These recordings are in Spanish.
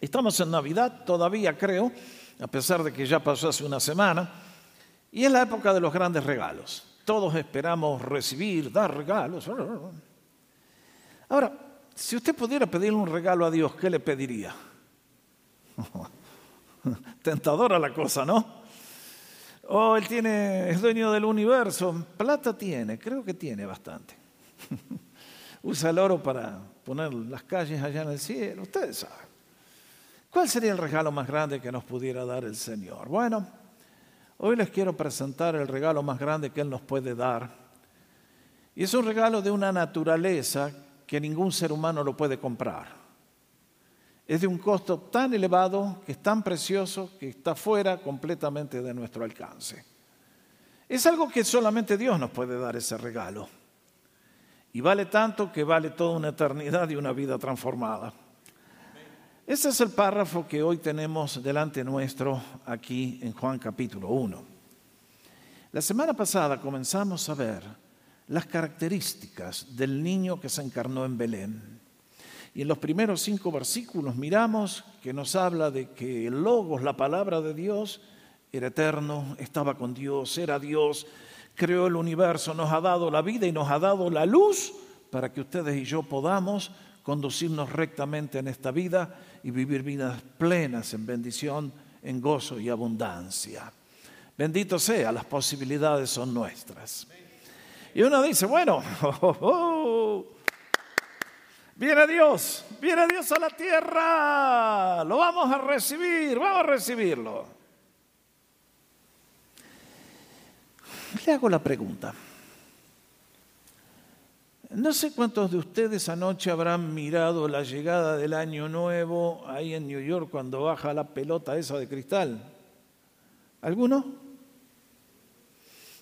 Estamos en Navidad todavía, creo, a pesar de que ya pasó hace una semana, y es la época de los grandes regalos. Todos esperamos recibir, dar regalos. Ahora, si usted pudiera pedirle un regalo a Dios, ¿qué le pediría? Tentadora la cosa, ¿no? Oh, él tiene, es dueño del universo. Plata tiene, creo que tiene bastante. Usa el oro para poner las calles allá en el cielo. Ustedes saben. ¿Cuál sería el regalo más grande que nos pudiera dar el Señor? Bueno, hoy les quiero presentar el regalo más grande que Él nos puede dar. Y es un regalo de una naturaleza que ningún ser humano lo puede comprar. Es de un costo tan elevado, que es tan precioso, que está fuera completamente de nuestro alcance. Es algo que solamente Dios nos puede dar ese regalo. Y vale tanto que vale toda una eternidad y una vida transformada. Ese es el párrafo que hoy tenemos delante nuestro aquí en Juan capítulo 1. La semana pasada comenzamos a ver las características del niño que se encarnó en Belén. Y en los primeros cinco versículos miramos que nos habla de que el Logos, la palabra de Dios, era eterno, estaba con Dios, era Dios, creó el universo, nos ha dado la vida y nos ha dado la luz para que ustedes y yo podamos conducirnos rectamente en esta vida y vivir vidas plenas en bendición, en gozo y abundancia. Bendito sea, las posibilidades son nuestras. Y uno dice, bueno, oh, oh, oh, viene Dios, viene Dios a la tierra, lo vamos a recibir, vamos a recibirlo. Le hago la pregunta. No sé cuántos de ustedes anoche habrán mirado la llegada del año nuevo ahí en New York cuando baja la pelota esa de cristal. ¿Alguno?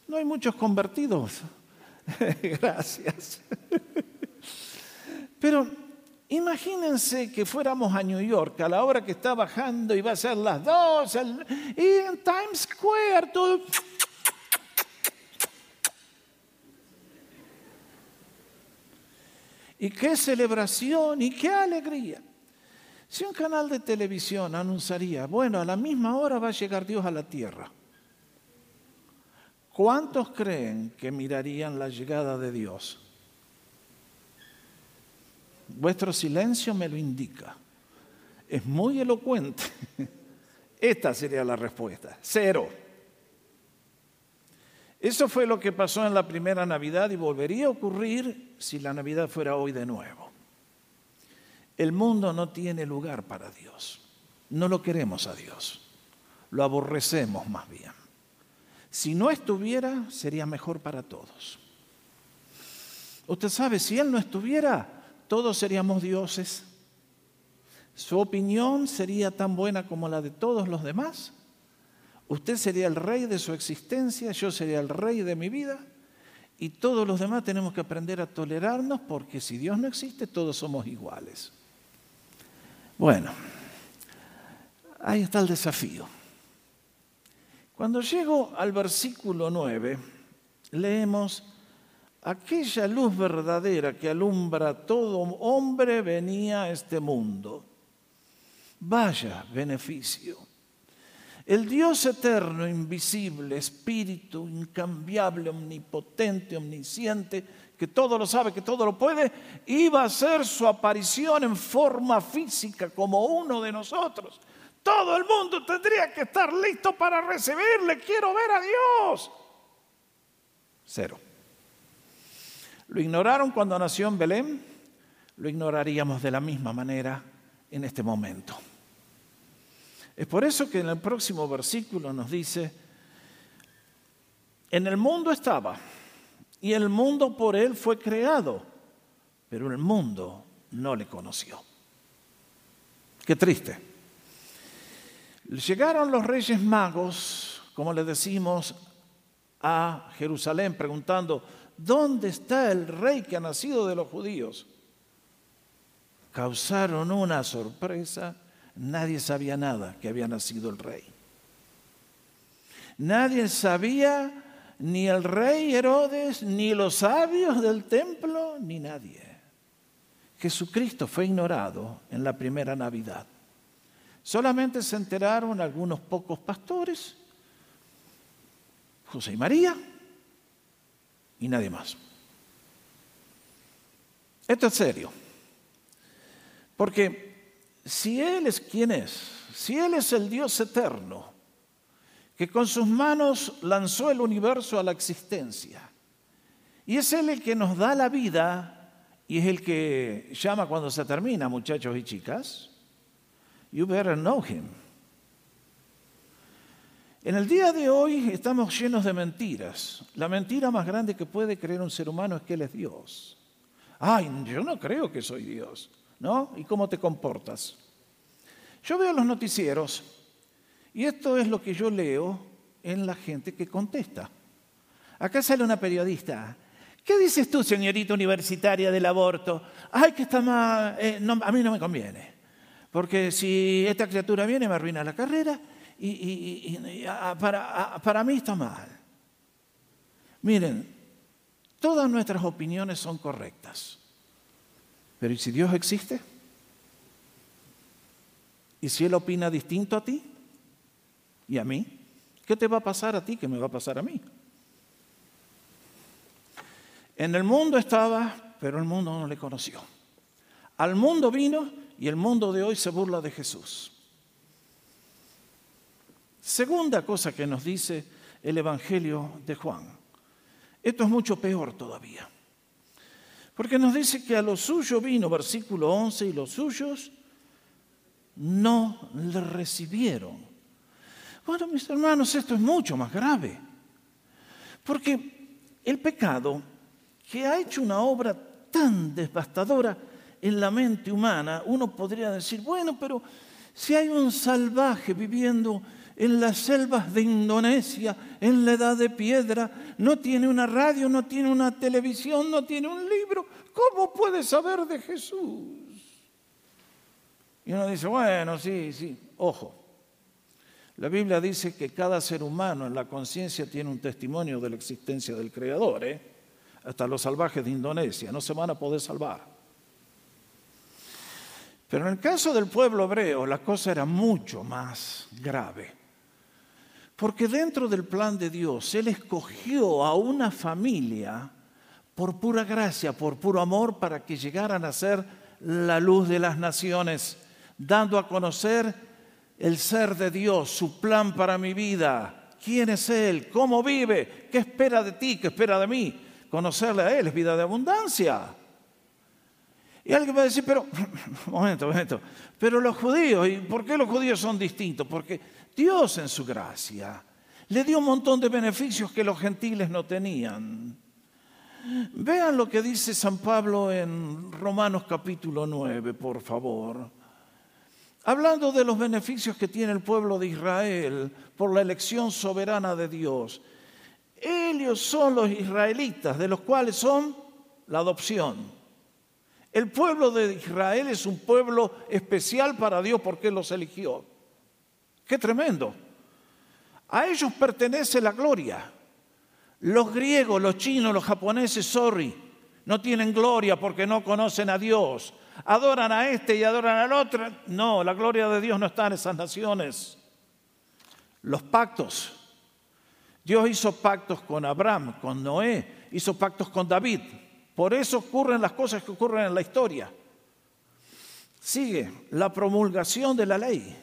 No hay muchos convertidos. Gracias. Pero imagínense que fuéramos a New York a la hora que está bajando y va a ser las dos y en Times Square todo Y qué celebración y qué alegría. Si un canal de televisión anunciaría, bueno, a la misma hora va a llegar Dios a la tierra, ¿cuántos creen que mirarían la llegada de Dios? Vuestro silencio me lo indica. Es muy elocuente. Esta sería la respuesta. Cero. Eso fue lo que pasó en la primera Navidad y volvería a ocurrir si la Navidad fuera hoy de nuevo. El mundo no tiene lugar para Dios. No lo queremos a Dios. Lo aborrecemos más bien. Si no estuviera, sería mejor para todos. Usted sabe, si Él no estuviera, todos seríamos dioses. Su opinión sería tan buena como la de todos los demás Usted sería el rey de su existencia, yo sería el rey de mi vida y todos los demás tenemos que aprender a tolerarnos porque si Dios no existe todos somos iguales. Bueno, ahí está el desafío. Cuando llego al versículo 9, leemos, aquella luz verdadera que alumbra a todo hombre venía a este mundo. Vaya beneficio. El Dios eterno, invisible, espíritu, incambiable, omnipotente, omnisciente, que todo lo sabe, que todo lo puede, iba a hacer su aparición en forma física como uno de nosotros. Todo el mundo tendría que estar listo para recibirle. Quiero ver a Dios. Cero. Lo ignoraron cuando nació en Belén, lo ignoraríamos de la misma manera en este momento. Es por eso que en el próximo versículo nos dice, en el mundo estaba y el mundo por él fue creado, pero el mundo no le conoció. Qué triste. Llegaron los reyes magos, como le decimos, a Jerusalén preguntando, ¿dónde está el rey que ha nacido de los judíos? Causaron una sorpresa nadie sabía nada que había nacido el rey. Nadie sabía ni el rey Herodes, ni los sabios del templo, ni nadie. Jesucristo fue ignorado en la primera Navidad. Solamente se enteraron algunos pocos pastores, José y María, y nadie más. Esto es serio. Porque si Él es quien es, si Él es el Dios eterno, que con sus manos lanzó el universo a la existencia, y es Él el que nos da la vida y es el que llama cuando se termina, muchachos y chicas, you better know him. En el día de hoy estamos llenos de mentiras. La mentira más grande que puede creer un ser humano es que Él es Dios. Ay, yo no creo que soy Dios, ¿no? ¿Y cómo te comportas? Yo veo los noticieros y esto es lo que yo leo en la gente que contesta. Acá sale una periodista. ¿Qué dices tú, señorita universitaria del aborto? Ay, que está más... Eh, a mí no me conviene. Porque si esta criatura viene me arruina la carrera y, para, para mí está mal. Miren, Todas nuestras opiniones son correctas. Pero ¿y si Dios existe? ¿Y si Él opina distinto a ti y a mí? ¿Qué te va a pasar a ti que me va a pasar a mí? En el mundo estaba, pero el mundo no le conoció. Al mundo vino y el mundo de hoy se burla de Jesús. Segunda cosa que nos dice el Evangelio de Juan. Esto es mucho peor todavía. Porque nos dice que a lo suyo vino, versículo 11, y los suyos no le recibieron. Bueno, mis hermanos, esto es mucho más grave. Porque el pecado, que ha hecho una obra tan devastadora en la mente humana, uno podría decir, bueno, pero si hay un salvaje viviendo en las selvas de Indonesia, en la edad de piedra, no tiene una radio, no tiene una televisión, no tiene un libro. ¿Cómo puede saber de Jesús? Y uno dice, bueno, sí, sí, ojo. La Biblia dice que cada ser humano en la conciencia tiene un testimonio de la existencia del Creador. ¿eh? Hasta los salvajes de Indonesia no se van a poder salvar. Pero en el caso del pueblo hebreo la cosa era mucho más grave. Porque dentro del plan de Dios, Él escogió a una familia por pura gracia, por puro amor, para que llegaran a ser la luz de las naciones, dando a conocer el ser de Dios, su plan para mi vida, quién es Él, cómo vive, qué espera de ti, qué espera de mí. Conocerle a Él es vida de abundancia. Y alguien va a decir, pero, momento, momento, pero los judíos, ¿y por qué los judíos son distintos? Porque Dios en su gracia le dio un montón de beneficios que los gentiles no tenían. Vean lo que dice San Pablo en Romanos capítulo 9, por favor. Hablando de los beneficios que tiene el pueblo de Israel por la elección soberana de Dios. Ellos son los israelitas, de los cuales son la adopción. El pueblo de Israel es un pueblo especial para Dios porque los eligió. Qué tremendo. A ellos pertenece la gloria. Los griegos, los chinos, los japoneses, sorry, no tienen gloria porque no conocen a Dios. Adoran a este y adoran al otro. No, la gloria de Dios no está en esas naciones. Los pactos. Dios hizo pactos con Abraham, con Noé, hizo pactos con David. Por eso ocurren las cosas que ocurren en la historia. Sigue la promulgación de la ley.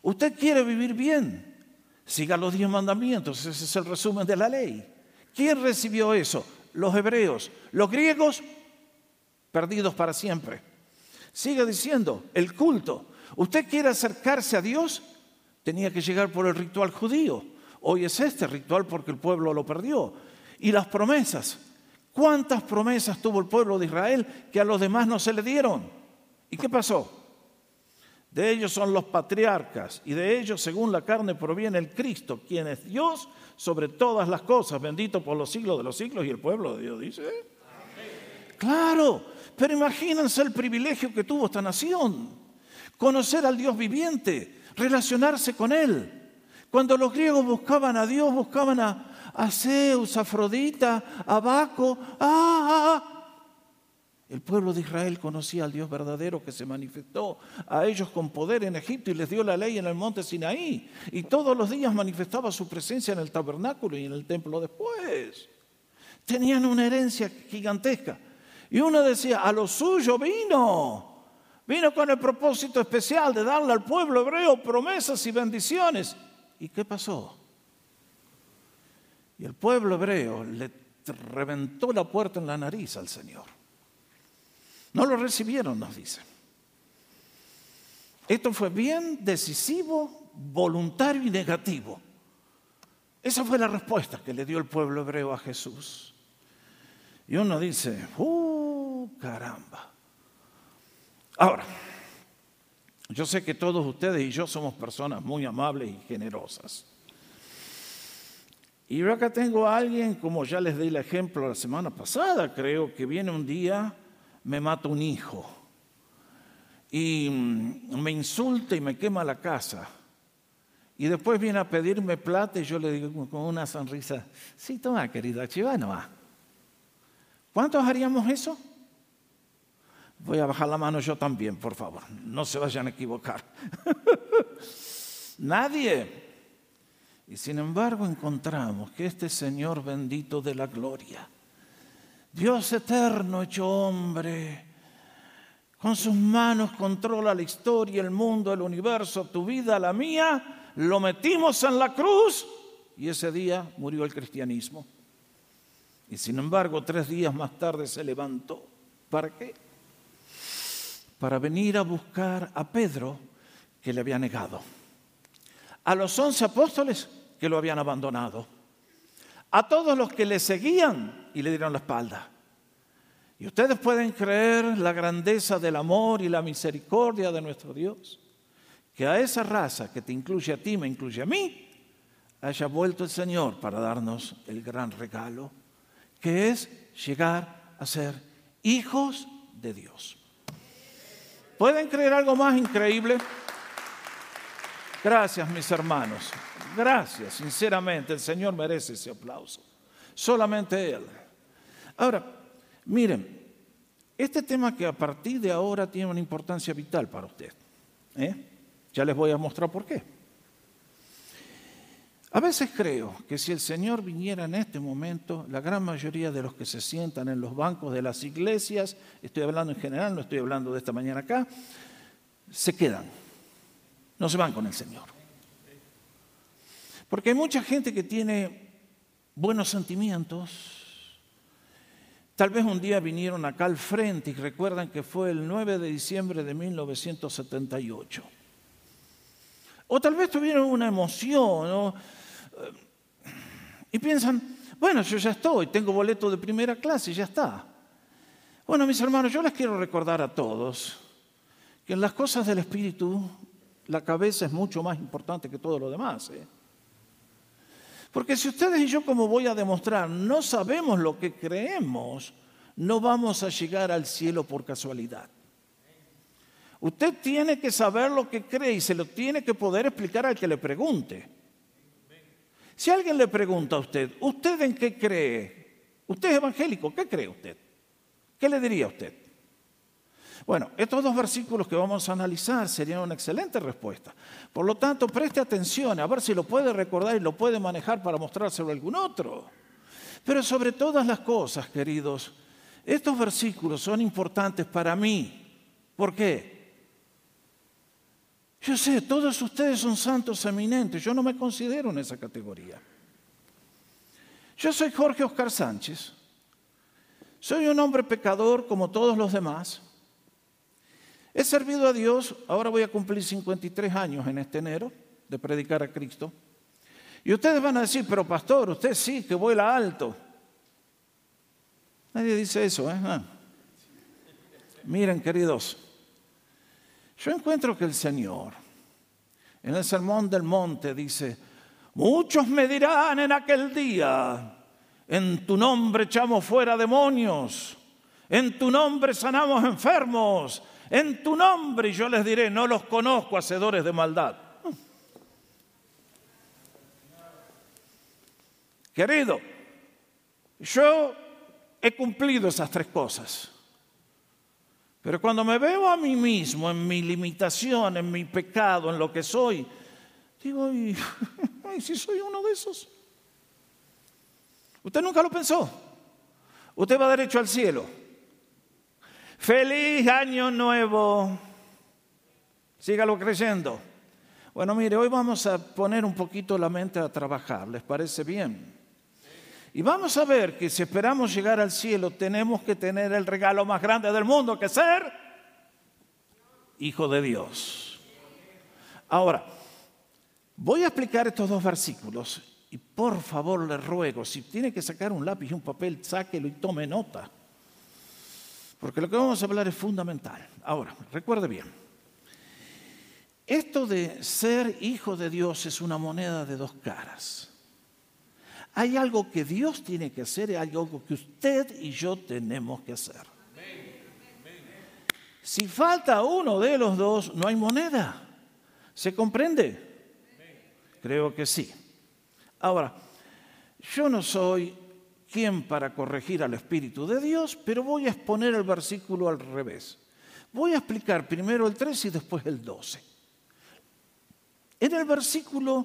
Usted quiere vivir bien, siga los diez mandamientos, ese es el resumen de la ley. ¿Quién recibió eso? Los hebreos. Los griegos, perdidos para siempre. Sigue diciendo, el culto. Usted quiere acercarse a Dios, tenía que llegar por el ritual judío. Hoy es este ritual porque el pueblo lo perdió. Y las promesas. ¿Cuántas promesas tuvo el pueblo de Israel que a los demás no se le dieron? ¿Y qué pasó? De ellos son los patriarcas y de ellos, según la carne, proviene el Cristo, quien es Dios sobre todas las cosas, bendito por los siglos de los siglos y el pueblo de Dios dice. Claro, pero imagínense el privilegio que tuvo esta nación, conocer al Dios viviente, relacionarse con Él. Cuando los griegos buscaban a Dios, buscaban a, Zeus, a Afrodita, a Baco, ah, ah. El pueblo de Israel conocía al Dios verdadero que se manifestó a ellos con poder en Egipto y les dio la ley en el monte Sinaí. Y todos los días manifestaba su presencia en el tabernáculo y en el templo después. Tenían una herencia gigantesca. Y uno decía, a lo suyo vino. Vino con el propósito especial de darle al pueblo hebreo promesas y bendiciones. ¿Y qué pasó? El pueblo hebreo le reventó la puerta en la nariz al Señor. No lo recibieron, nos dice. Esto fue bien decisivo, voluntario y negativo. Esa fue la respuesta que le dio el pueblo hebreo a Jesús. Y uno dice, ¡uh, caramba! Ahora, yo sé que todos ustedes y yo somos personas muy amables y generosas. Y yo acá tengo a alguien, como ya les di el ejemplo la semana pasada, creo que viene un día me mata un hijo y mm, me insulta y me quema la casa. Y después viene a pedirme plata y yo le digo con una sonrisa, sí, toma querida, chiva va. ¿Cuántos haríamos eso? Voy a bajar la mano yo también, por favor, no se vayan a equivocar. Nadie. Y sin embargo encontramos que este Señor bendito de la gloria, Dios eterno hecho hombre, con sus manos controla la historia, el mundo, el universo, tu vida, la mía, lo metimos en la cruz y ese día murió el cristianismo. Y sin embargo, tres días más tarde se levantó. ¿Para qué? Para venir a buscar a Pedro que le había negado. A los once apóstoles que lo habían abandonado a todos los que le seguían y le dieron la espalda. Y ustedes pueden creer la grandeza del amor y la misericordia de nuestro Dios, que a esa raza que te incluye a ti, me incluye a mí, haya vuelto el Señor para darnos el gran regalo, que es llegar a ser hijos de Dios. ¿Pueden creer algo más increíble? Gracias, mis hermanos. Gracias, sinceramente, el Señor merece ese aplauso. Solamente Él. Ahora, miren, este tema que a partir de ahora tiene una importancia vital para usted. ¿eh? Ya les voy a mostrar por qué. A veces creo que si el Señor viniera en este momento, la gran mayoría de los que se sientan en los bancos de las iglesias, estoy hablando en general, no estoy hablando de esta mañana acá, se quedan, no se van con el Señor. Porque hay mucha gente que tiene buenos sentimientos. Tal vez un día vinieron acá al frente y recuerdan que fue el 9 de diciembre de 1978. O tal vez tuvieron una emoción y piensan, bueno, yo ya estoy, tengo boleto de primera clase y ya está. Bueno, mis hermanos, yo les quiero recordar a todos que en las cosas del Espíritu la cabeza es mucho más importante que todo lo demás. ¿eh? Porque si ustedes y yo, como voy a demostrar, no sabemos lo que creemos, no vamos a llegar al cielo por casualidad. Usted tiene que saber lo que cree y se lo tiene que poder explicar al que le pregunte. Si alguien le pregunta a usted, ¿usted en qué cree? ¿Usted es evangélico? ¿Qué cree usted? ¿Qué le diría a usted? Bueno, estos dos versículos que vamos a analizar serían una excelente respuesta. Por lo tanto, preste atención a ver si lo puede recordar y lo puede manejar para mostrárselo a algún otro. Pero sobre todas las cosas, queridos, estos versículos son importantes para mí. ¿Por qué? Yo sé, todos ustedes son santos eminentes, yo no me considero en esa categoría. Yo soy Jorge Oscar Sánchez, soy un hombre pecador como todos los demás. He servido a Dios, ahora voy a cumplir 53 años en este enero de predicar a Cristo. Y ustedes van a decir, pero pastor, usted sí que vuela alto. Nadie dice eso, ¿eh? Ah. Miren, queridos, yo encuentro que el Señor en el Sermón del Monte dice, muchos me dirán en aquel día, en tu nombre echamos fuera demonios, en tu nombre sanamos enfermos, en tu nombre y yo les diré, no los conozco, hacedores de maldad. Querido, yo he cumplido esas tres cosas. Pero cuando me veo a mí mismo, en mi limitación, en mi pecado, en lo que soy, digo, ¿y, si soy uno de esos? Usted nunca lo pensó. Usted va derecho al cielo. Feliz año nuevo. Sígalo creyendo. Bueno, mire, hoy vamos a poner un poquito la mente a trabajar. ¿Les parece bien? Y vamos a ver que si esperamos llegar al cielo, tenemos que tener el regalo más grande del mundo, que ser hijo de Dios. Ahora, voy a explicar estos dos versículos y por favor le ruego, si tiene que sacar un lápiz y un papel, sáquelo y tome nota. Porque lo que vamos a hablar es fundamental. Ahora, recuerde bien, esto de ser hijo de Dios es una moneda de dos caras. Hay algo que Dios tiene que hacer y hay algo que usted y yo tenemos que hacer. Si falta uno de los dos, no hay moneda. ¿Se comprende? Creo que sí. Ahora, yo no soy quien para corregir al Espíritu de Dios, pero voy a exponer el versículo al revés. Voy a explicar primero el 3 y después el 12. En el versículo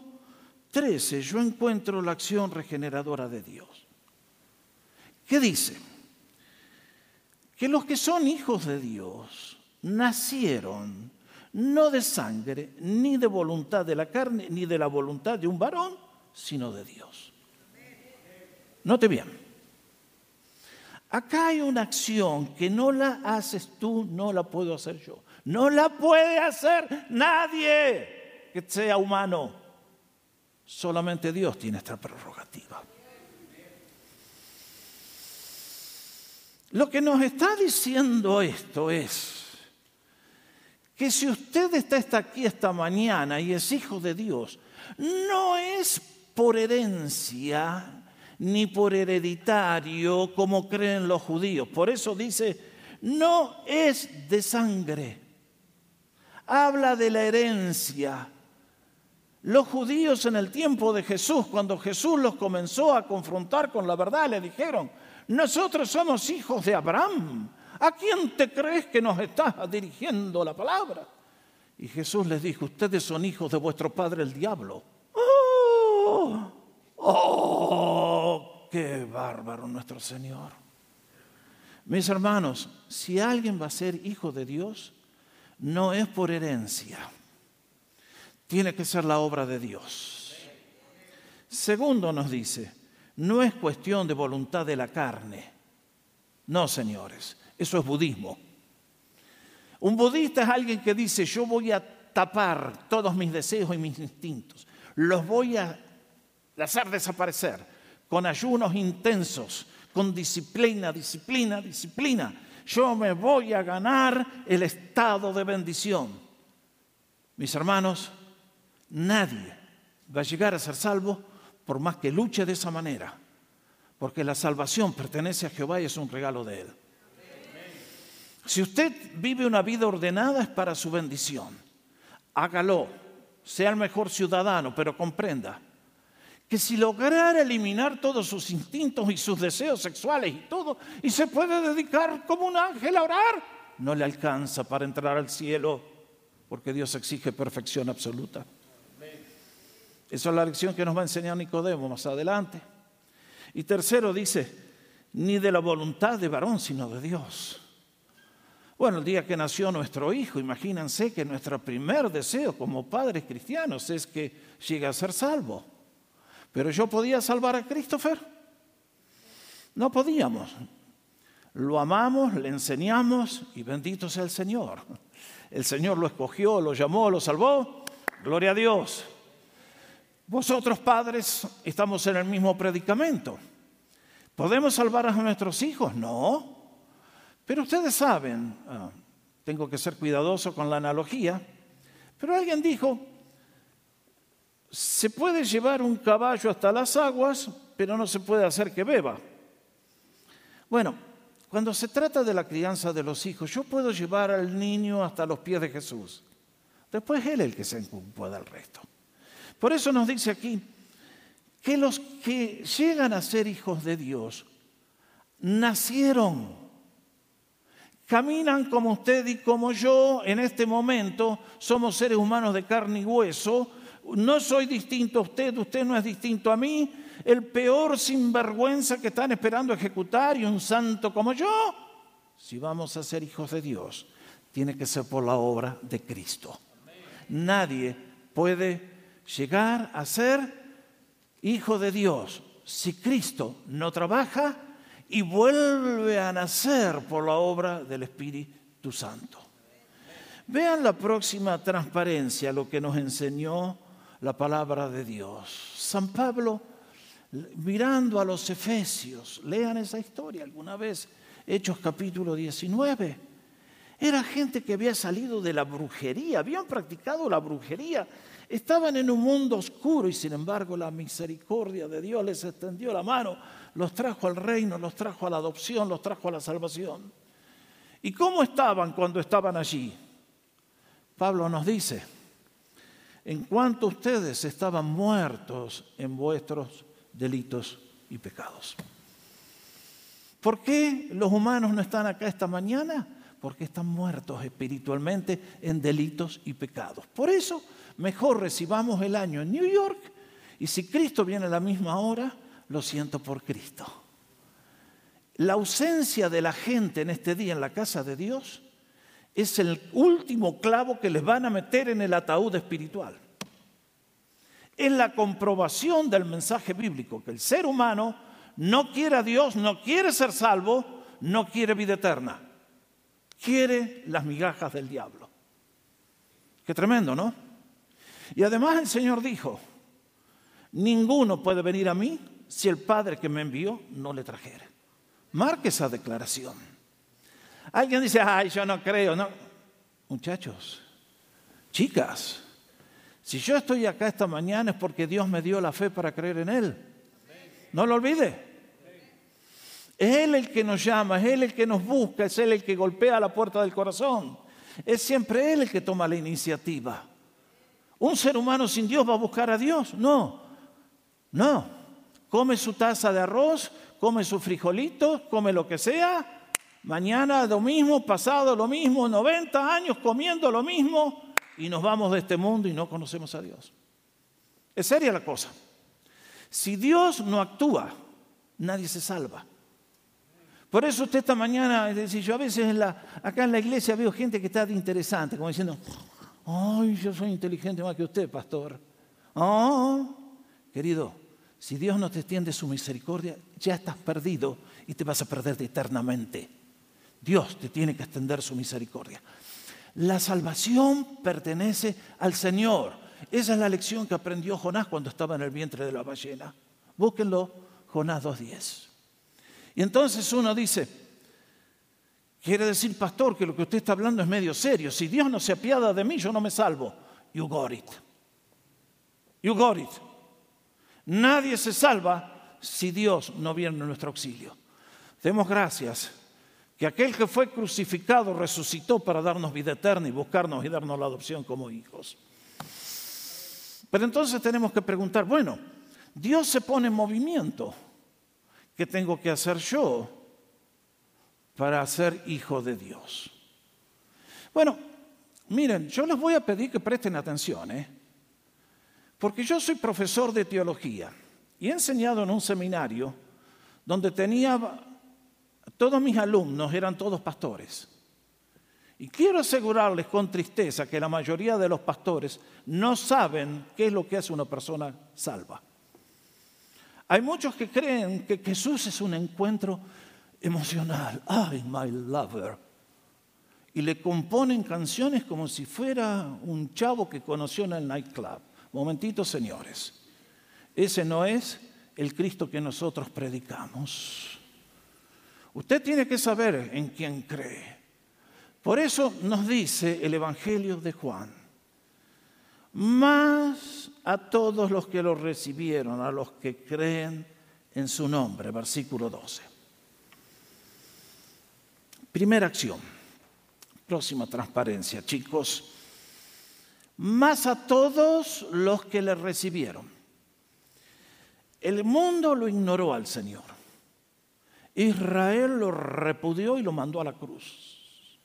13 yo encuentro la acción regeneradora de Dios. ¿Qué dice? Que los que son hijos de Dios nacieron no de sangre, ni de voluntad de la carne, ni de la voluntad de un varón, sino de Dios. Note bien, acá hay una acción que no la haces tú, no la puedo hacer yo. No la puede hacer nadie que sea humano. Solamente Dios tiene esta prerrogativa. Lo que nos está diciendo esto es que si usted está aquí esta mañana y es hijo de Dios, no es por herencia ni por hereditario como creen los judíos. Por eso dice, no es de sangre. Habla de la herencia los judíos en el tiempo de Jesús, cuando Jesús los comenzó a confrontar con la verdad, le dijeron, nosotros somos hijos de Abraham. ¿A quién te crees que nos estás dirigiendo la palabra? Y Jesús les dijo, ustedes son hijos de vuestro padre el diablo. ¡Oh! ¡Oh! ¡Qué bárbaro nuestro Señor! Mis hermanos, si alguien va a ser hijo de Dios, no es por herencia tiene que ser la obra de Dios. Segundo nos dice, no es cuestión de voluntad de la carne. No, señores, eso es budismo. Un budista es alguien que dice, yo voy a tapar todos mis deseos y mis instintos, los voy a hacer desaparecer con ayunos intensos, con disciplina, disciplina, disciplina. Yo me voy a ganar el estado de bendición. Mis hermanos, Nadie va a llegar a ser salvo por más que luche de esa manera, porque la salvación pertenece a Jehová y es un regalo de Él. Si usted vive una vida ordenada es para su bendición. Hágalo, sea el mejor ciudadano, pero comprenda que si lograra eliminar todos sus instintos y sus deseos sexuales y todo, y se puede dedicar como un ángel a orar, no le alcanza para entrar al cielo, porque Dios exige perfección absoluta. Esa es la lección que nos va a enseñar Nicodemo más adelante. Y tercero dice, ni de la voluntad de varón, sino de Dios. Bueno, el día que nació nuestro hijo, imagínense que nuestro primer deseo como padres cristianos es que llegue a ser salvo. Pero yo podía salvar a Christopher. No podíamos. Lo amamos, le enseñamos y bendito sea el Señor. El Señor lo escogió, lo llamó, lo salvó. Gloria a Dios. Vosotros padres estamos en el mismo predicamento. ¿Podemos salvar a nuestros hijos? No. Pero ustedes saben, ah, tengo que ser cuidadoso con la analogía, pero alguien dijo, se puede llevar un caballo hasta las aguas, pero no se puede hacer que beba. Bueno, cuando se trata de la crianza de los hijos, yo puedo llevar al niño hasta los pies de Jesús. Después él el que se ocupa del resto. Por eso nos dice aquí que los que llegan a ser hijos de Dios nacieron. caminan como usted y como yo en este momento, somos seres humanos de carne y hueso, no soy distinto a usted, usted no es distinto a mí, el peor sinvergüenza que están esperando ejecutar y un santo como yo, si vamos a ser hijos de Dios, tiene que ser por la obra de Cristo. Nadie puede llegar a ser hijo de Dios si Cristo no trabaja y vuelve a nacer por la obra del Espíritu Santo. Vean la próxima transparencia, lo que nos enseñó la palabra de Dios. San Pablo, mirando a los efesios, lean esa historia alguna vez, Hechos capítulo 19. Era gente que había salido de la brujería, habían practicado la brujería, estaban en un mundo oscuro y sin embargo la misericordia de Dios les extendió la mano los trajo al reino, los trajo a la adopción, los trajo a la salvación. ¿Y cómo estaban cuando estaban allí? Pablo nos dice, en cuanto ustedes estaban muertos en vuestros delitos y pecados. ¿Por qué los humanos no están acá esta mañana? Porque están muertos espiritualmente en delitos y pecados. Por eso, mejor recibamos el año en New York y si Cristo viene a la misma hora, lo siento por Cristo. La ausencia de la gente en este día en la casa de Dios es el último clavo que les van a meter en el ataúd espiritual. Es la comprobación del mensaje bíblico, que el ser humano no quiere a Dios, no quiere ser salvo, no quiere vida eterna. Quiere las migajas del diablo. Qué tremendo, ¿no? Y además el Señor dijo, ninguno puede venir a mí si el Padre que me envió no le trajera. Marque esa declaración. Alguien dice, ay, yo no creo. No. Muchachos, chicas, si yo estoy acá esta mañana es porque Dios me dio la fe para creer en Él. No lo olvide. Es Él el que nos llama, es Él el que nos busca, es Él el que golpea la puerta del corazón. Es siempre Él el que toma la iniciativa. ¿Un ser humano sin Dios va a buscar a Dios? No, no come su taza de arroz, come su frijolito, come lo que sea. Mañana lo mismo, pasado lo mismo, 90 años comiendo lo mismo y nos vamos de este mundo y no conocemos a Dios. Es seria la cosa. Si Dios no actúa, nadie se salva. Por eso usted esta mañana, es decir, yo a veces acá en la iglesia veo gente que está de interesante, como diciendo, ay, yo soy inteligente más que usted, pastor. Oh, querido, si Dios no te extiende su misericordia, ya estás perdido y te vas a perder eternamente. Dios te tiene que extender su misericordia. La salvación pertenece al Señor. Esa es la lección que aprendió Jonás cuando estaba en el vientre de la ballena. Búsquenlo, Jonás 2.10. Y entonces uno dice, quiere decir, pastor, que lo que usted está hablando es medio serio. Si Dios no se apiada de mí, yo no me salvo. You got it. You got it. Nadie se salva si Dios no viene en nuestro auxilio. Demos gracias que aquel que fue crucificado resucitó para darnos vida eterna y buscarnos y darnos la adopción como hijos. Pero entonces tenemos que preguntar, bueno, Dios se pone en movimiento. ¿Qué tengo que hacer yo para ser hijo de Dios? Bueno, miren, yo les voy a pedir que presten atención. ¿eh? Porque yo soy profesor de teología y he enseñado en un seminario donde tenía, todos mis alumnos eran todos pastores. Y quiero asegurarles con tristeza que la mayoría de los pastores no saben qué es lo que hace una persona salva. Hay muchos que creen que Jesús es un encuentro emocional. Ay, my lover. Y le componen canciones como si fuera un chavo que conoció en el nightclub. Momentito, señores. Ese no es el Cristo que nosotros predicamos. Usted tiene que saber en quién cree. Por eso nos dice el Evangelio de Juan, más a todos los que lo recibieron, a los que creen en su nombre, versículo 12. Primera acción, próxima transparencia, chicos más a todos los que le recibieron. El mundo lo ignoró al Señor. Israel lo repudió y lo mandó a la cruz.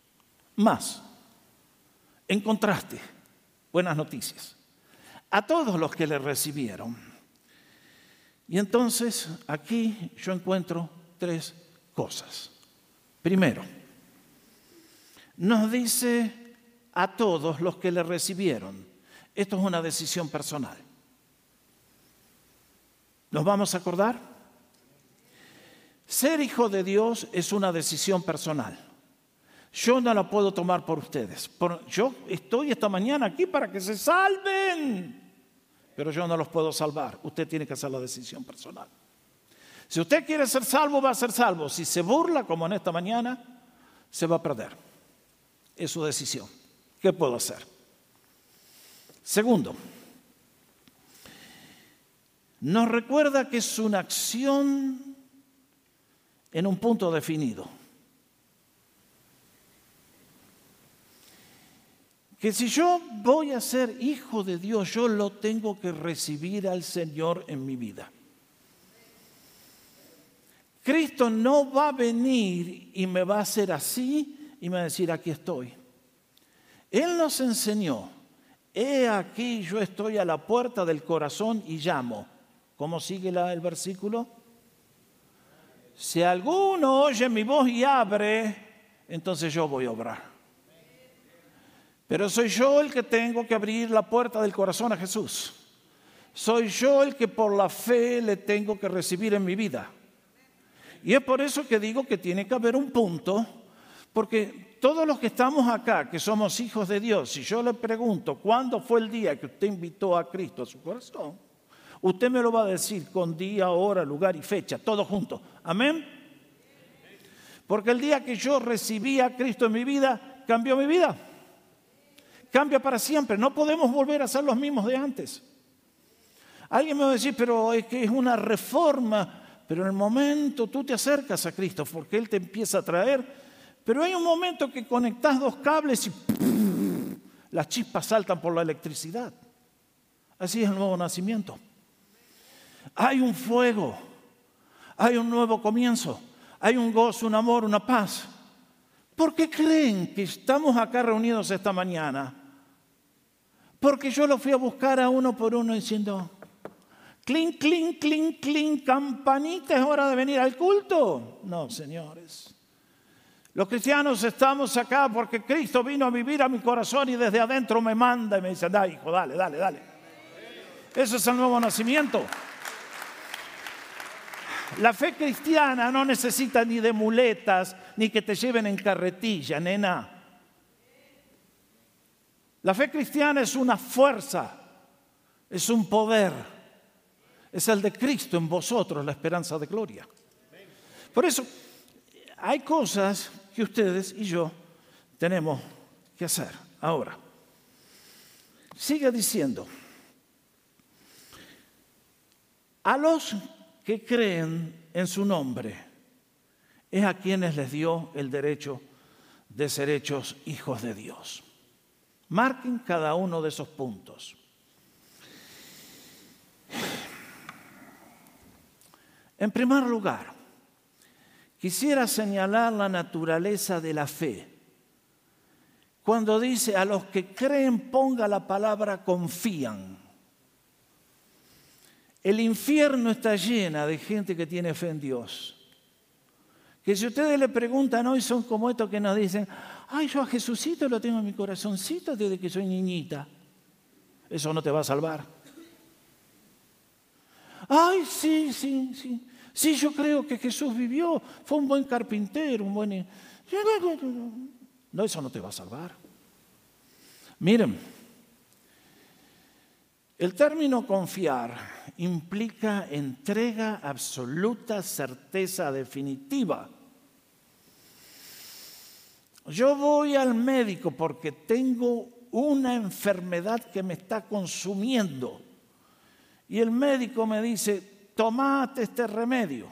Más, en contraste, buenas noticias, a todos los que le recibieron. Y entonces aquí yo encuentro tres cosas. Primero, nos dice a todos los que le recibieron, esto es una decisión personal. ¿Nos vamos a acordar? Ser hijo de Dios es una decisión personal. Yo no la puedo tomar por ustedes. yo estoy esta mañana aquí para que se salven, pero yo no los puedo salvar. Usted tiene que hacer la decisión personal. Si usted quiere ser salvo, va a ser salvo. Si se burla, como en esta mañana, se va a perder. Es su decisión. ¿Qué puedo hacer? Segundo, nos recuerda que es una acción en un punto definido. Que si yo voy a ser hijo de Dios, yo lo tengo que recibir al Señor en mi vida. Cristo no va a venir y me va a hacer así y me va a decir, aquí estoy. Él nos enseñó, he aquí yo estoy a la puerta del corazón y llamo. ¿Cómo sigue el versículo? Si alguno oye mi voz y abre, entonces yo voy a obrar. Pero soy yo el que tengo que abrir la puerta del corazón a Jesús. Soy yo el que por la fe le tengo que recibir en mi vida. Y es por eso que digo que tiene que haber un punto, porque todos los que estamos acá, que somos hijos de Dios, si yo le pregunto cuándo fue el día que usted invitó a Cristo a su corazón, usted me lo va a decir con día, hora, lugar y fecha, todo junto. Amén. Porque el día que yo recibí a Cristo en mi vida, cambió mi vida. Cambia para siempre. No podemos volver a ser los mismos de antes. Alguien me va a decir, pero es que es una reforma pero en el momento tú te acercas a Cristo porque Él te empieza a traer, pero hay un momento que conectas dos cables y las chispas saltan por la electricidad. Así es el nuevo nacimiento. Hay un fuego, hay un nuevo comienzo, hay un gozo, un amor, una paz. ¿Por qué creen que estamos acá reunidos esta mañana? Porque yo lo fui a buscar a uno por uno diciendo, Clink, clink, clink, clink, campanita, es hora de venir al culto. No, señores. Los cristianos estamos acá porque Cristo vino a vivir a mi corazón y desde adentro me manda y me dice, dale, hijo, dale, dale, dale. Eso es el nuevo nacimiento. La fe cristiana no necesita ni de muletas, ni que te lleven en carretilla, nena. La fe cristiana es una fuerza, es un poder es el de Cristo en vosotros, la esperanza de gloria. Por eso, hay cosas que ustedes y yo tenemos que hacer. Ahora, sigue diciendo, a los que creen en su nombre, es a quienes les dio el derecho de ser hechos hijos de Dios. Marquen cada uno de esos puntos. En primer lugar, quisiera señalar la naturaleza de la fe. Cuando dice a los que creen ponga la palabra confían. El infierno está llena de gente que tiene fe en Dios. Que si ustedes le preguntan hoy son como estos que nos dicen, ay, yo a Jesucito lo tengo en mi corazoncito desde que soy niñita. Eso no te va a salvar. Ay, sí, sí, sí. Sí, yo creo que Jesús vivió, fue un buen carpintero, un buen... No, eso no te va a salvar. Miren, el término confiar implica entrega absoluta, certeza definitiva. Yo voy al médico porque tengo una enfermedad que me está consumiendo. Y el médico me dice, tomate este remedio.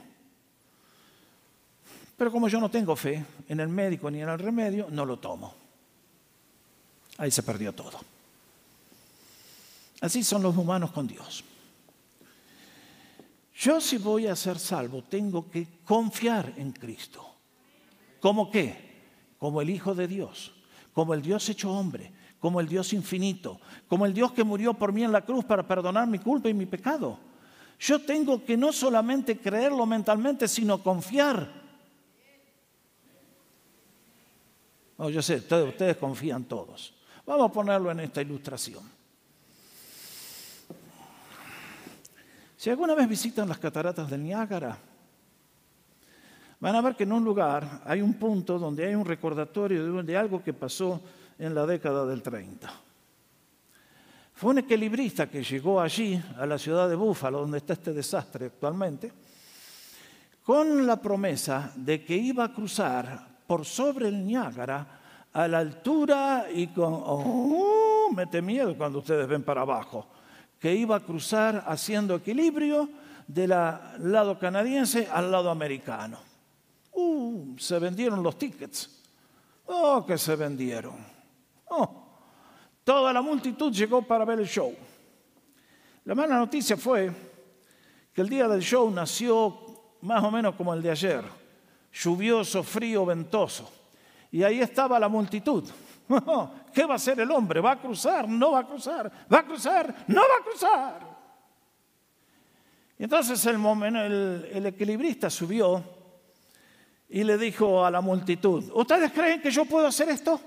Pero como yo no tengo fe en el médico ni en el remedio, no lo tomo. Ahí se perdió todo. Así son los humanos con Dios. Yo si voy a ser salvo, tengo que confiar en Cristo. ¿Cómo qué? Como el Hijo de Dios. como el Dios hecho hombre, como el Dios infinito, como el Dios que murió por mí en la cruz para perdonar mi culpa y mi pecado. Yo tengo que no solamente creerlo mentalmente, sino confiar. Yo sé, ustedes confían todos. Vamos a ponerlo en esta ilustración. Si alguna vez visitan las cataratas del Niágara, van a ver que en un lugar hay un punto donde hay un recordatorio de, algo que pasó en la década del 30. Fue un equilibrista que llegó allí, a la ciudad de Búfalo, donde está este desastre actualmente, con la promesa de que iba a cruzar por sobre el Niágara a la altura y con... Oh, mete miedo cuando ustedes ven para abajo, que iba a cruzar haciendo equilibrio del lado canadiense al lado americano. Uh, se vendieron los tickets. Oh, que se vendieron. Oh, toda la multitud llegó para ver el show. La mala noticia fue que el día del show nació más o menos como el de ayer, lluvioso, frío, ventoso. Y ahí estaba la multitud. ¿Qué va a hacer el hombre? ¿Va a cruzar? ¿No va a cruzar? ¿Va a cruzar? ¿No va a cruzar? Y entonces el, el, el equilibrista subió y le dijo a la multitud, ¿ustedes creen que yo puedo hacer esto?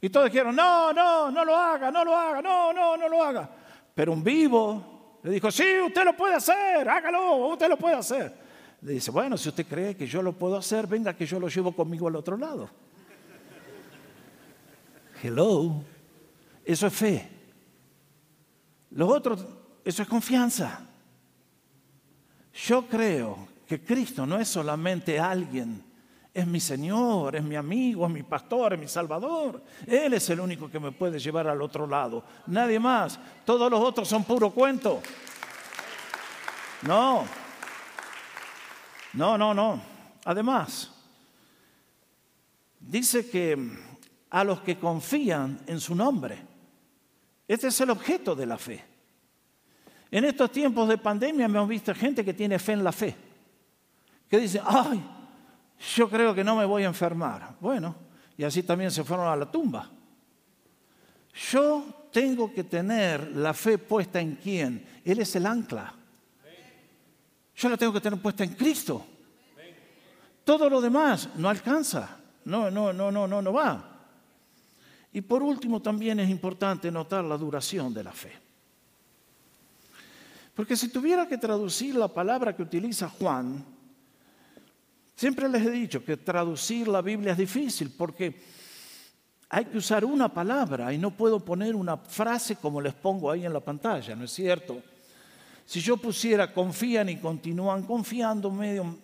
Y todos dijeron, no, no, no lo haga, no lo haga, no, no, no lo haga. Pero un vivo le dijo, sí, usted lo puede hacer, hágalo, usted lo puede hacer. Le dice, bueno, si usted cree que yo lo puedo hacer, venga que yo lo llevo conmigo al otro lado. Hello. Eso es fe. Lo otro, eso es confianza. Yo creo que Cristo no es solamente alguien, es mi Señor, es mi amigo, es mi pastor, es mi Salvador. Él es el único que me puede llevar al otro lado. Nadie más. Todos los otros son puro cuento. No. No, no, no. Además, dice que a los que confían en su nombre, este es el objeto de la fe. En estos tiempos de pandemia hemos visto gente que tiene fe en la fe, que dice, ay, yo creo que no me voy a enfermar. Bueno, y así también se fueron a la tumba. Yo tengo que tener la fe puesta en quién? Él es el ancla. Yo la tengo que tener puesta en Cristo. Todo lo demás no alcanza, no, no, no, no, no, no va. Y por último también es importante notar la duración de la fe. Porque si tuviera que traducir la palabra que utiliza Juan, siempre les he dicho que traducir la Biblia es difícil porque hay que usar una palabra y no puedo poner una frase como les pongo ahí en la pantalla, ¿no es cierto? Si yo pusiera confían y continúan confiando, medio,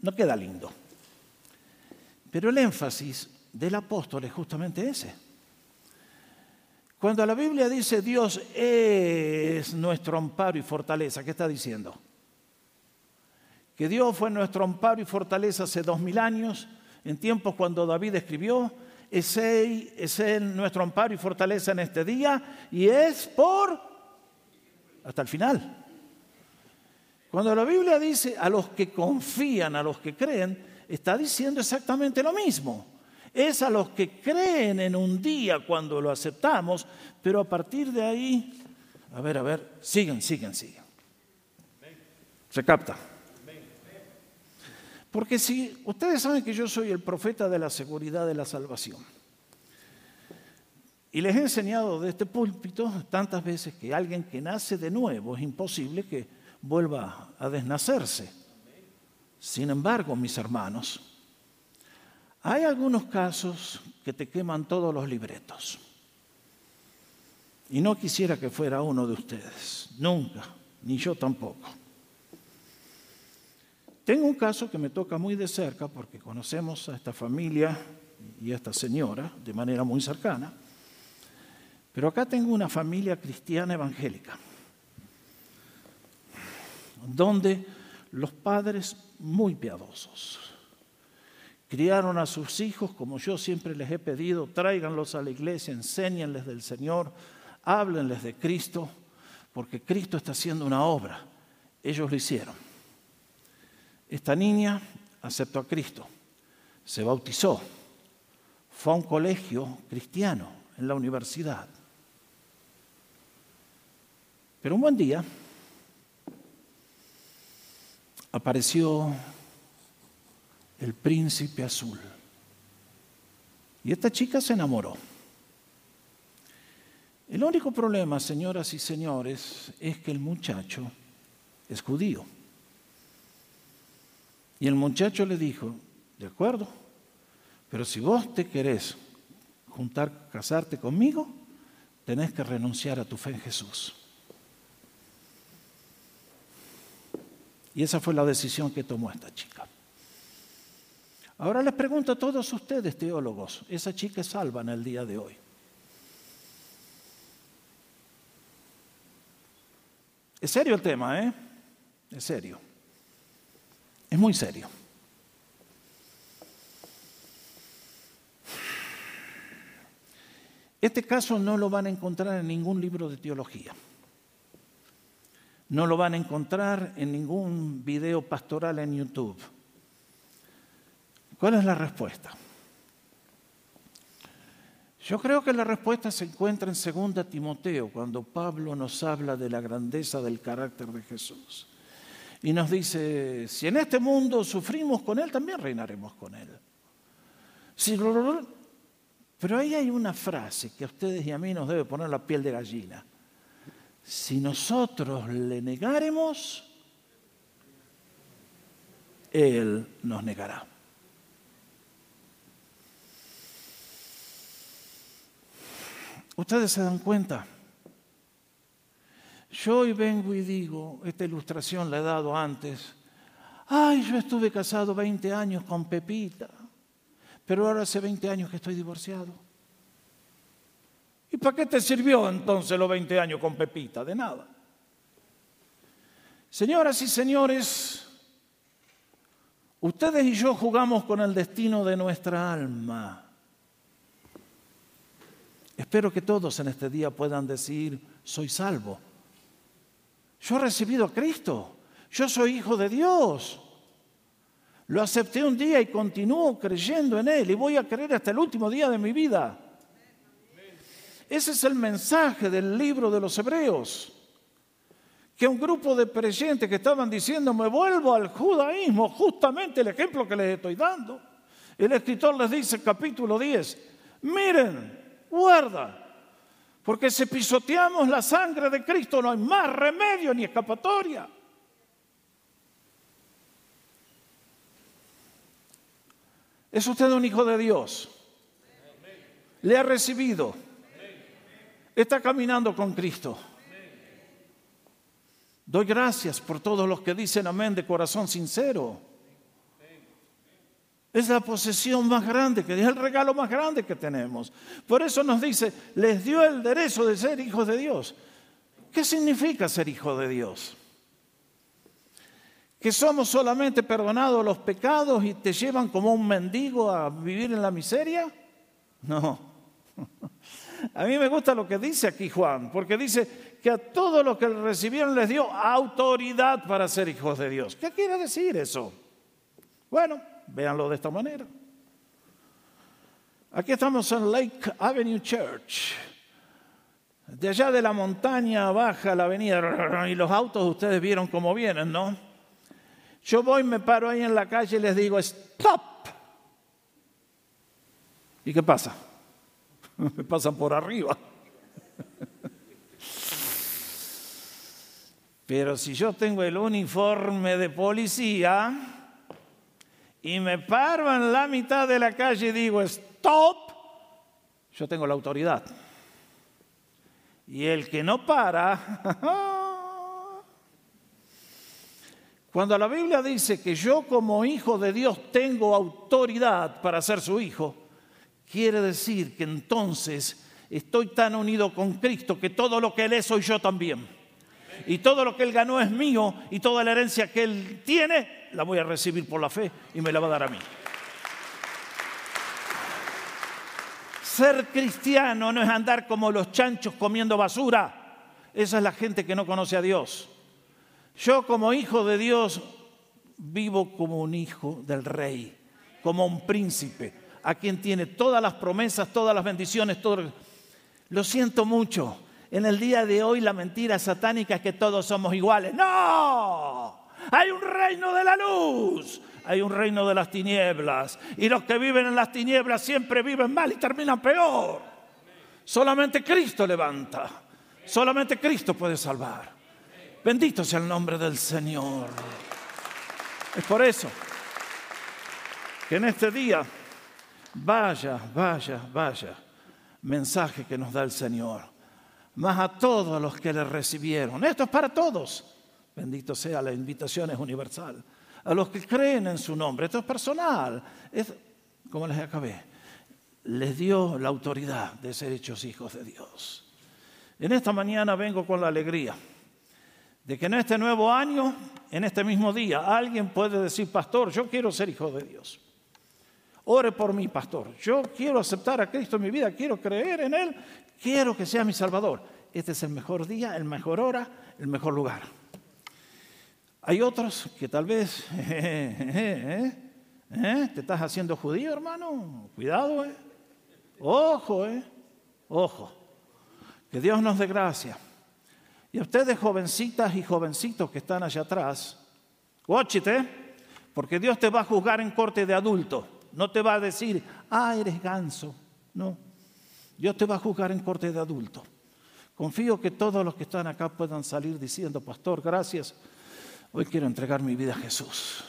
no queda lindo. Pero el énfasis del apóstol es justamente ese. Cuando la Biblia dice Dios es nuestro amparo y fortaleza, ¿qué está diciendo? Que Dios fue nuestro amparo y fortaleza hace dos mil años, en tiempos cuando David escribió, es es nuestro amparo y fortaleza en este día y es por hasta el final. Cuando la Biblia dice a los que confían, a los que creen, está diciendo exactamente lo mismo. Es a los que creen en un día cuando lo aceptamos, pero a partir de ahí, a ver, a ver, siguen, siguen, siguen. Se capta. Porque si ustedes saben que yo soy el profeta de la seguridad de la salvación, y les he enseñado de este púlpito tantas veces que alguien que nace de nuevo es imposible que vuelva a desnacerse. Sin embargo, mis hermanos, hay algunos casos que te queman todos los libretos. Y no quisiera que fuera uno de ustedes, nunca, ni yo tampoco. Tengo un caso que me toca muy de cerca porque conocemos a esta familia y a esta señora de manera muy cercana. Pero acá tengo una familia cristiana evangélica, donde los padres muy piadosos criaron a sus hijos como yo siempre les he pedido, tráiganlos a la iglesia, enséñenles del Señor, háblenles de Cristo, porque Cristo está haciendo una obra. Ellos lo hicieron. Esta niña aceptó a Cristo, se bautizó, fue a un colegio cristiano en la universidad. Pero un buen día apareció el príncipe azul. Y esta chica se enamoró. El único problema, señoras y señores, es que el muchacho es judío. Y el muchacho le dijo, de acuerdo, pero si vos te querés juntar, casarte conmigo, tenés que renunciar a tu fe en Jesús. Y esa fue la decisión que tomó esta chica. Ahora les pregunto a todos ustedes, teólogos, ¿esa chica es salva en el día de hoy? Es serio el tema, ¿eh? Es serio. Es muy serio. Este caso no lo van a encontrar en ningún libro de teología. No lo van a encontrar en ningún video pastoral en YouTube. ¿Cuál es la respuesta? Yo creo que la respuesta se encuentra en 2 Timoteo, cuando Pablo nos habla de la grandeza del carácter de Jesús. Y nos dice, si en este mundo sufrimos con Él, también reinaremos con Él. Pero ahí hay una frase que a ustedes y a mí nos debe poner la piel de gallina. Si nosotros le negaremos, Él nos negará. Ustedes se dan cuenta. Yo hoy vengo y digo, esta ilustración la he dado antes, ay, yo estuve casado 20 años con Pepita, pero ahora hace 20 años que estoy divorciado. ¿Y para qué te sirvió entonces los 20 años con Pepita? De nada. Señoras y señores, ustedes y yo jugamos con el destino de nuestra alma. Espero que todos en este día puedan decir, soy salvo. Yo he recibido a Cristo. Yo soy hijo de Dios. Lo acepté un día y continúo creyendo en Él y voy a creer hasta el último día de mi vida. Ese es el mensaje del libro de los Hebreos. Que un grupo de creyentes que estaban diciendo, me vuelvo al judaísmo, justamente el ejemplo que les estoy dando. El escritor les dice, capítulo 10, miren, guarda. Porque si pisoteamos la sangre de Cristo no hay más remedio ni escapatoria. ¿Es usted un hijo de Dios? ¿Le ha recibido? ¿Está caminando con Cristo? Doy gracias por todos los que dicen amén de corazón sincero. Es la posesión más grande, que es el regalo más grande que tenemos. Por eso nos dice, les dio el derecho de ser hijos de Dios. ¿Qué significa ser hijo de Dios? ¿Que somos solamente perdonados los pecados y te llevan como un mendigo a vivir en la miseria? No. A mí me gusta lo que dice aquí Juan, porque dice que a todos los que recibieron les dio autoridad para ser hijos de Dios. ¿Qué quiere decir eso? Bueno, Véanlo de esta manera. Aquí estamos en Lake Avenue Church. De allá de la montaña baja la avenida y los autos ustedes vieron cómo vienen, ¿no? Yo voy, me paro ahí en la calle y les digo, stop. ¿Y qué pasa? Me pasan por arriba. Pero si yo tengo el uniforme de policía, y me paro en la mitad de la calle y digo, stop, yo tengo la autoridad. Y el que no para, cuando la Biblia dice que yo como hijo de Dios tengo autoridad para ser su hijo, quiere decir que entonces estoy tan unido con Cristo que todo lo que Él es soy yo también. Y todo lo que Él ganó es mío y toda la herencia que Él tiene la voy a recibir por la fe y me la va a dar a mí. Ser cristiano no es andar como los chanchos comiendo basura. Esa es la gente que no conoce a Dios. Yo como hijo de Dios vivo como un hijo del rey, como un príncipe. a quien tiene todas las promesas, todas las bendiciones, todo... Lo siento mucho. En el día de hoy la mentira satánica es que todos somos iguales. No, hay un reino de la luz, hay un reino de las tinieblas. Y los que viven en las tinieblas siempre viven mal y terminan peor. Solamente Cristo levanta. Solamente Cristo puede salvar. Bendito sea el nombre del Señor. Es por eso que en este día vaya, vaya, vaya mensaje que nos da el Señor. Más a todos los que le recibieron. Esto es para todos. Bendito sea, la invitación es universal. A los que creen en su nombre. Esto es personal. Es, como les acabé, les dio la autoridad de ser hechos hijos de Dios. En esta mañana vengo con la alegría de que en este nuevo año, en este mismo día, alguien puede decir, pastor, yo quiero ser hijo de Dios. Ore por mí, pastor. Yo quiero aceptar a Cristo en mi vida, quiero creer en Él, quiero que sea mi Salvador. Este es el mejor día, el mejor hora, el mejor lugar. Hay otros que tal vez, ¿eh? ¿te estás haciendo judío, hermano? Cuidado, ¿eh? Ojo, ¿eh? Ojo. Que Dios nos dé gracia. Y a ustedes, jovencitas y jovencitos que están allá atrás, óchite, porque Dios te va a juzgar en corte de adulto. No te va a decir, ah, eres ganso. No. Dios te va a juzgar en corte de adulto. Confío que todos los que están acá puedan salir diciendo, pastor, gracias. Hoy quiero entregar mi vida a Jesús.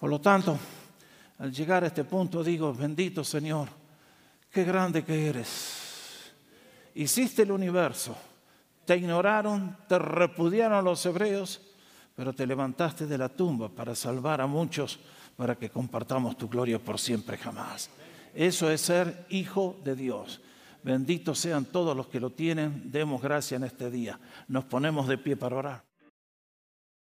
Por lo tanto, al llegar a este punto digo, bendito Señor, qué grande que eres. Hiciste el universo te ignoraron, te repudiaron los hebreos, pero te levantaste de la tumba para salvar a muchos, para que compartamos tu gloria por siempre jamás. Eso es ser hijo de Dios. Benditos sean todos los que lo tienen. Demos gracia en este día. Nos ponemos de pie para orar.